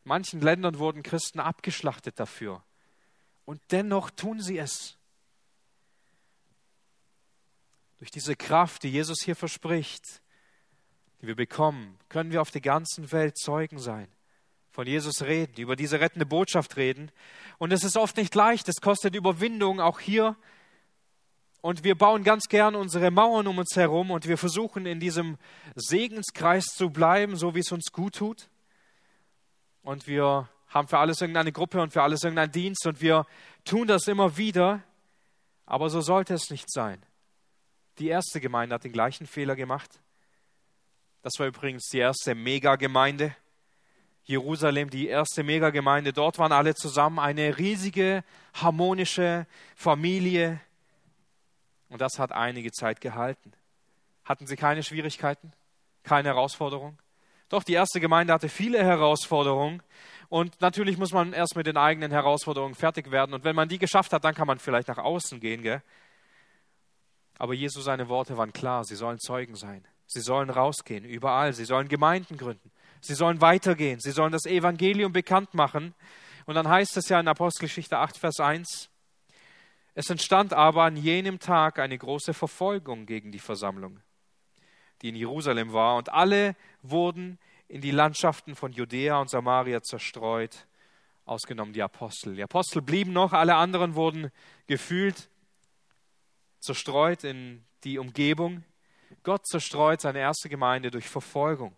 In manchen Ländern wurden Christen abgeschlachtet dafür. Und dennoch tun sie es. Durch diese Kraft, die Jesus hier verspricht, die wir bekommen, können wir auf der ganzen Welt Zeugen sein, von Jesus reden, über diese rettende Botschaft reden. Und es ist oft nicht leicht, es kostet Überwindung, auch hier. Und wir bauen ganz gern unsere Mauern um uns herum und wir versuchen in diesem Segenskreis zu bleiben, so wie es uns gut tut. Und wir haben für alles irgendeine Gruppe und für alles irgendeinen Dienst und wir tun das immer wieder. Aber so sollte es nicht sein. Die erste Gemeinde hat den gleichen Fehler gemacht. Das war übrigens die erste Megagemeinde. Jerusalem, die erste Megagemeinde. Dort waren alle zusammen eine riesige, harmonische Familie. Und das hat einige Zeit gehalten. Hatten sie keine Schwierigkeiten? Keine Herausforderung? Doch, die erste Gemeinde hatte viele Herausforderungen. Und natürlich muss man erst mit den eigenen Herausforderungen fertig werden. Und wenn man die geschafft hat, dann kann man vielleicht nach außen gehen. Gell? Aber Jesus seine Worte waren klar, sie sollen Zeugen sein. Sie sollen rausgehen, überall. Sie sollen Gemeinden gründen. Sie sollen weitergehen. Sie sollen das Evangelium bekannt machen. Und dann heißt es ja in Apostelgeschichte 8, Vers 1, es entstand aber an jenem Tag eine große Verfolgung gegen die Versammlung, die in Jerusalem war, und alle wurden in die Landschaften von Judäa und Samaria zerstreut, ausgenommen die Apostel. Die Apostel blieben noch, alle anderen wurden gefühlt zerstreut in die Umgebung. Gott zerstreut seine erste Gemeinde durch Verfolgung,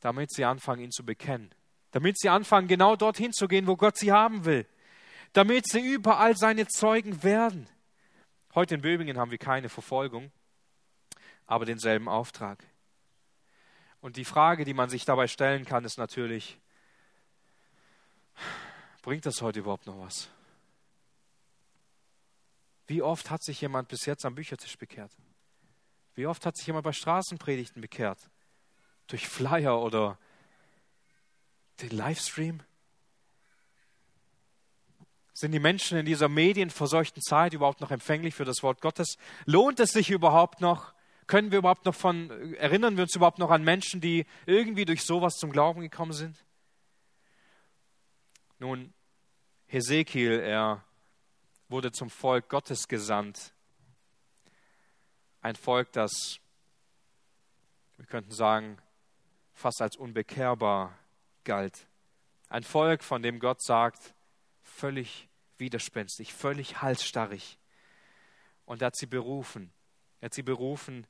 damit sie anfangen, ihn zu bekennen. Damit sie anfangen, genau dorthin zu gehen, wo Gott sie haben will. Damit sie überall seine Zeugen werden. Heute in Böbingen haben wir keine Verfolgung, aber denselben Auftrag. Und die Frage, die man sich dabei stellen kann, ist natürlich, bringt das heute überhaupt noch was? Wie oft hat sich jemand bis jetzt am Büchertisch bekehrt? Wie oft hat sich jemand bei Straßenpredigten bekehrt? Durch Flyer oder den Livestream? Sind die Menschen in dieser medienverseuchten Zeit überhaupt noch empfänglich für das Wort Gottes? Lohnt es sich überhaupt noch? Können wir überhaupt noch von, erinnern wir uns überhaupt noch an Menschen, die irgendwie durch sowas zum Glauben gekommen sind? Nun, Hesekiel, er wurde zum Volk Gottes gesandt. Ein Volk, das, wir könnten sagen, fast als unbekehrbar galt. Ein Volk, von dem Gott sagt, völlig widerspenstig, völlig halsstarrig. Und er hat sie berufen. Er hat sie berufen,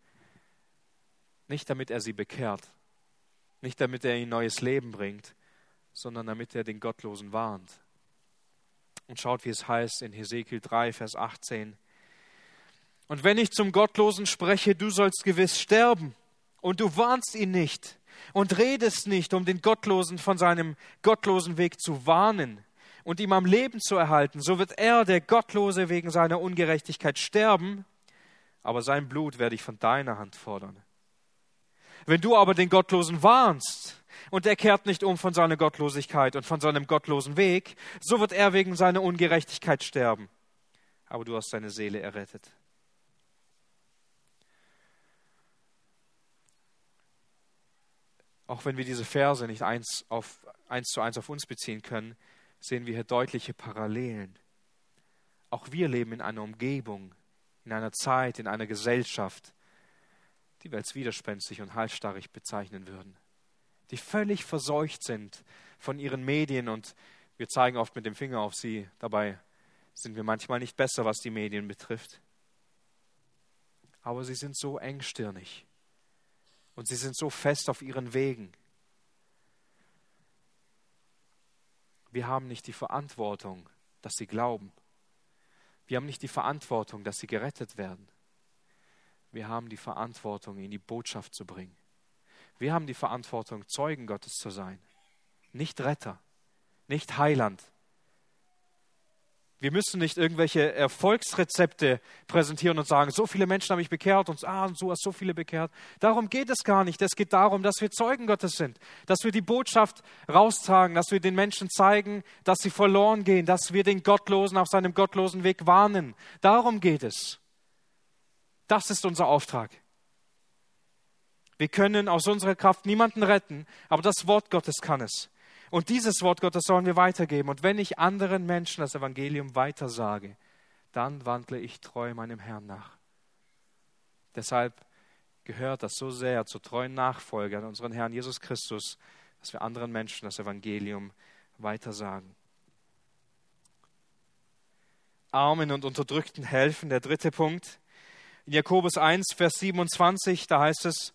nicht damit er sie bekehrt, nicht damit er ihnen neues Leben bringt, sondern damit er den Gottlosen warnt. Und schaut, wie es heißt in Hesekiel 3, Vers 18. Und wenn ich zum Gottlosen spreche, du sollst gewiss sterben, und du warnst ihn nicht und redest nicht, um den Gottlosen von seinem gottlosen Weg zu warnen und ihm am Leben zu erhalten, so wird er, der Gottlose, wegen seiner Ungerechtigkeit sterben, aber sein Blut werde ich von deiner Hand fordern. Wenn du aber den Gottlosen warnst, und er kehrt nicht um von seiner Gottlosigkeit und von seinem gottlosen Weg, so wird er wegen seiner Ungerechtigkeit sterben. Aber du hast seine Seele errettet. Auch wenn wir diese Verse nicht eins, auf, eins zu eins auf uns beziehen können, sehen wir hier deutliche Parallelen. Auch wir leben in einer Umgebung, in einer Zeit, in einer Gesellschaft, die wir als widerspenstig und halsstarrig bezeichnen würden die völlig verseucht sind von ihren Medien und wir zeigen oft mit dem Finger auf sie. Dabei sind wir manchmal nicht besser, was die Medien betrifft. Aber sie sind so engstirnig und sie sind so fest auf ihren Wegen. Wir haben nicht die Verantwortung, dass sie glauben. Wir haben nicht die Verantwortung, dass sie gerettet werden. Wir haben die Verantwortung, ihnen die Botschaft zu bringen. Wir haben die Verantwortung, Zeugen Gottes zu sein. Nicht Retter, nicht Heiland, wir müssen nicht irgendwelche Erfolgsrezepte präsentieren und sagen, so viele Menschen haben mich bekehrt und, ah, und so hast so viele bekehrt. Darum geht es gar nicht. Es geht darum, dass wir Zeugen Gottes sind, dass wir die Botschaft raustragen, dass wir den Menschen zeigen, dass sie verloren gehen, dass wir den Gottlosen auf seinem gottlosen Weg warnen. Darum geht es. Das ist unser Auftrag. Wir können aus unserer Kraft niemanden retten, aber das Wort Gottes kann es. Und dieses Wort Gottes sollen wir weitergeben. Und wenn ich anderen Menschen das Evangelium weitersage, dann wandle ich treu meinem Herrn nach. Deshalb gehört das so sehr zur treuen Nachfolge an unseren Herrn Jesus Christus, dass wir anderen Menschen das Evangelium weitersagen. Armen und Unterdrückten helfen, der dritte Punkt. In Jakobus 1, Vers 27, da heißt es,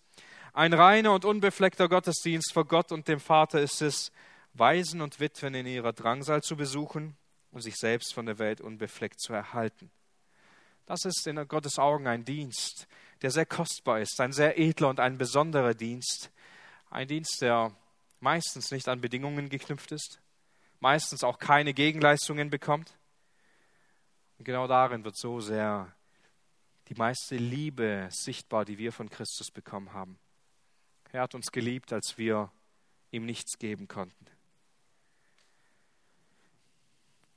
ein reiner und unbefleckter Gottesdienst vor Gott und dem Vater ist es, Waisen und Witwen in ihrer Drangsal zu besuchen und sich selbst von der Welt unbefleckt zu erhalten. Das ist in Gottes Augen ein Dienst, der sehr kostbar ist, ein sehr edler und ein besonderer Dienst. Ein Dienst, der meistens nicht an Bedingungen geknüpft ist, meistens auch keine Gegenleistungen bekommt. Und genau darin wird so sehr die meiste Liebe sichtbar, die wir von Christus bekommen haben. Er hat uns geliebt, als wir ihm nichts geben konnten.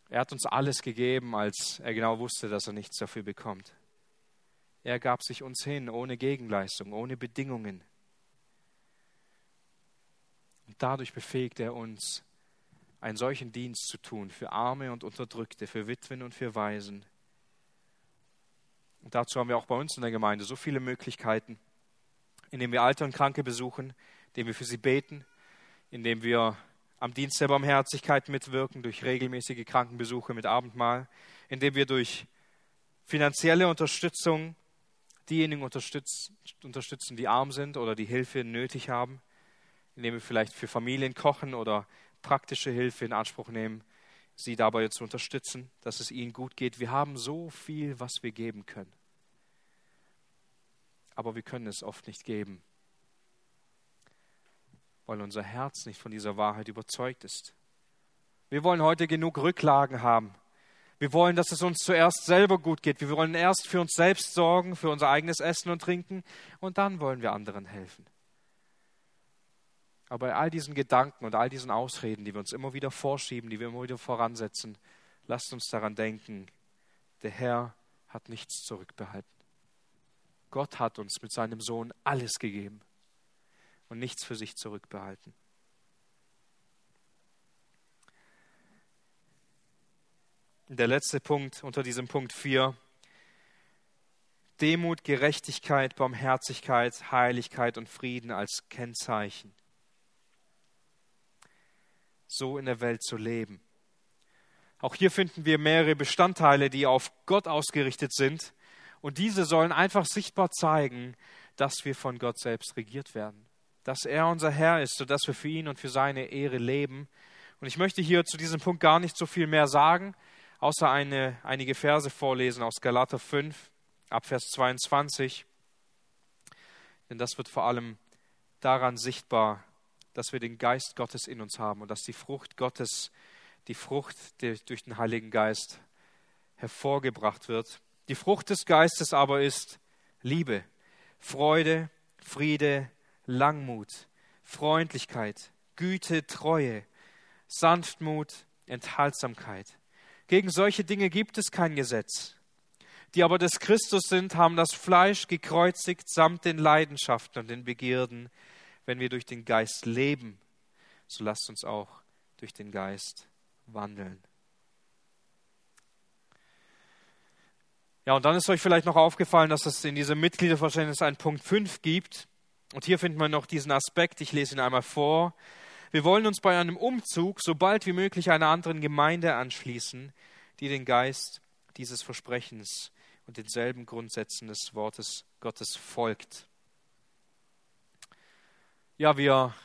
Er hat uns alles gegeben, als er genau wusste, dass er nichts dafür bekommt. Er gab sich uns hin, ohne Gegenleistung, ohne Bedingungen. Und dadurch befähigt er uns, einen solchen Dienst zu tun für Arme und Unterdrückte, für Witwen und für Waisen. Und dazu haben wir auch bei uns in der Gemeinde so viele Möglichkeiten, indem wir Alte und Kranke besuchen, indem wir für sie beten, indem wir am Dienst der Barmherzigkeit mitwirken, durch regelmäßige Krankenbesuche mit Abendmahl, indem wir durch finanzielle Unterstützung diejenigen unterstützen, die arm sind oder die Hilfe nötig haben, indem wir vielleicht für Familien kochen oder praktische Hilfe in Anspruch nehmen, sie dabei zu unterstützen, dass es ihnen gut geht. Wir haben so viel, was wir geben können. Aber wir können es oft nicht geben, weil unser Herz nicht von dieser Wahrheit überzeugt ist. Wir wollen heute genug Rücklagen haben. Wir wollen, dass es uns zuerst selber gut geht. Wir wollen erst für uns selbst sorgen, für unser eigenes Essen und Trinken und dann wollen wir anderen helfen. Aber bei all diesen Gedanken und all diesen Ausreden, die wir uns immer wieder vorschieben, die wir immer wieder voransetzen, lasst uns daran denken, der Herr hat nichts zurückbehalten. Gott hat uns mit seinem Sohn alles gegeben und nichts für sich zurückbehalten. Der letzte Punkt unter diesem Punkt 4. Demut, Gerechtigkeit, Barmherzigkeit, Heiligkeit und Frieden als Kennzeichen. So in der Welt zu leben. Auch hier finden wir mehrere Bestandteile, die auf Gott ausgerichtet sind. Und diese sollen einfach sichtbar zeigen, dass wir von Gott selbst regiert werden dass er unser Herr ist, sodass wir für ihn und für seine Ehre leben. Und ich möchte hier zu diesem Punkt gar nicht so viel mehr sagen, außer eine, einige Verse vorlesen aus Galater 5, ab Vers 22. Denn das wird vor allem daran sichtbar, dass wir den Geist Gottes in uns haben und dass die Frucht Gottes, die Frucht, die durch den Heiligen Geist hervorgebracht wird. Die Frucht des Geistes aber ist Liebe, Freude, Friede, Langmut, Freundlichkeit, Güte, Treue, Sanftmut, Enthaltsamkeit. Gegen solche Dinge gibt es kein Gesetz. Die aber des Christus sind, haben das Fleisch gekreuzigt samt den Leidenschaften und den Begierden. Wenn wir durch den Geist leben, so lasst uns auch durch den Geist wandeln. Ja, und dann ist euch vielleicht noch aufgefallen, dass es in diesem Mitgliederverständnis einen Punkt 5 gibt. Und hier finden wir noch diesen Aspekt, ich lese ihn einmal vor. Wir wollen uns bei einem Umzug so bald wie möglich einer anderen Gemeinde anschließen, die den Geist dieses Versprechens und denselben Grundsätzen des Wortes Gottes folgt. Ja, wir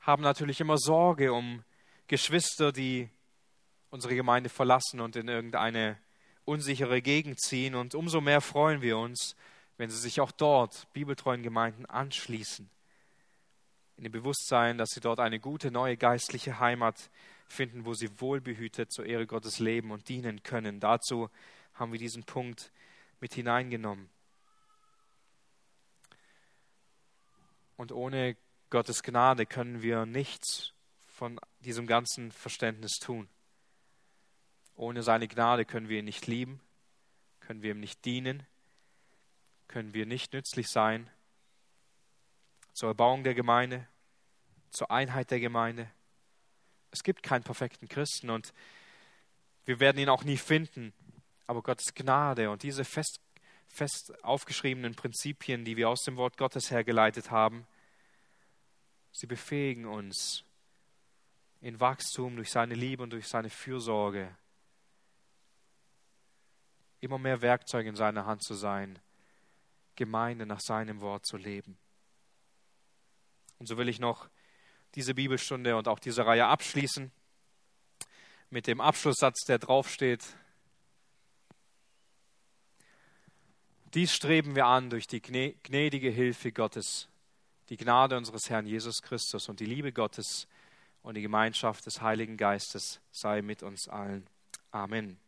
haben natürlich immer Sorge um Geschwister, die unsere Gemeinde verlassen und in irgendeine unsichere Gegend ziehen. Und umso mehr freuen wir uns, wenn sie sich auch dort bibeltreuen Gemeinden anschließen. In dem Bewusstsein, dass sie dort eine gute neue geistliche Heimat finden, wo sie wohlbehütet zur Ehre Gottes leben und dienen können. Dazu haben wir diesen Punkt mit hineingenommen. Und ohne Gottes Gnade können wir nichts von diesem ganzen Verständnis tun. Ohne seine Gnade können wir ihn nicht lieben, können wir ihm nicht dienen, können wir nicht nützlich sein zur Erbauung der Gemeinde, zur Einheit der Gemeinde. Es gibt keinen perfekten Christen und wir werden ihn auch nie finden. Aber Gottes Gnade und diese fest, fest aufgeschriebenen Prinzipien, die wir aus dem Wort Gottes hergeleitet haben, sie befähigen uns in Wachstum durch seine Liebe und durch seine Fürsorge, immer mehr Werkzeug in seiner Hand zu sein, Gemeinde nach seinem Wort zu leben. Und so will ich noch diese Bibelstunde und auch diese Reihe abschließen mit dem Abschlusssatz, der draufsteht. Dies streben wir an durch die gnädige Hilfe Gottes, die Gnade unseres Herrn Jesus Christus und die Liebe Gottes und die Gemeinschaft des Heiligen Geistes sei mit uns allen. Amen.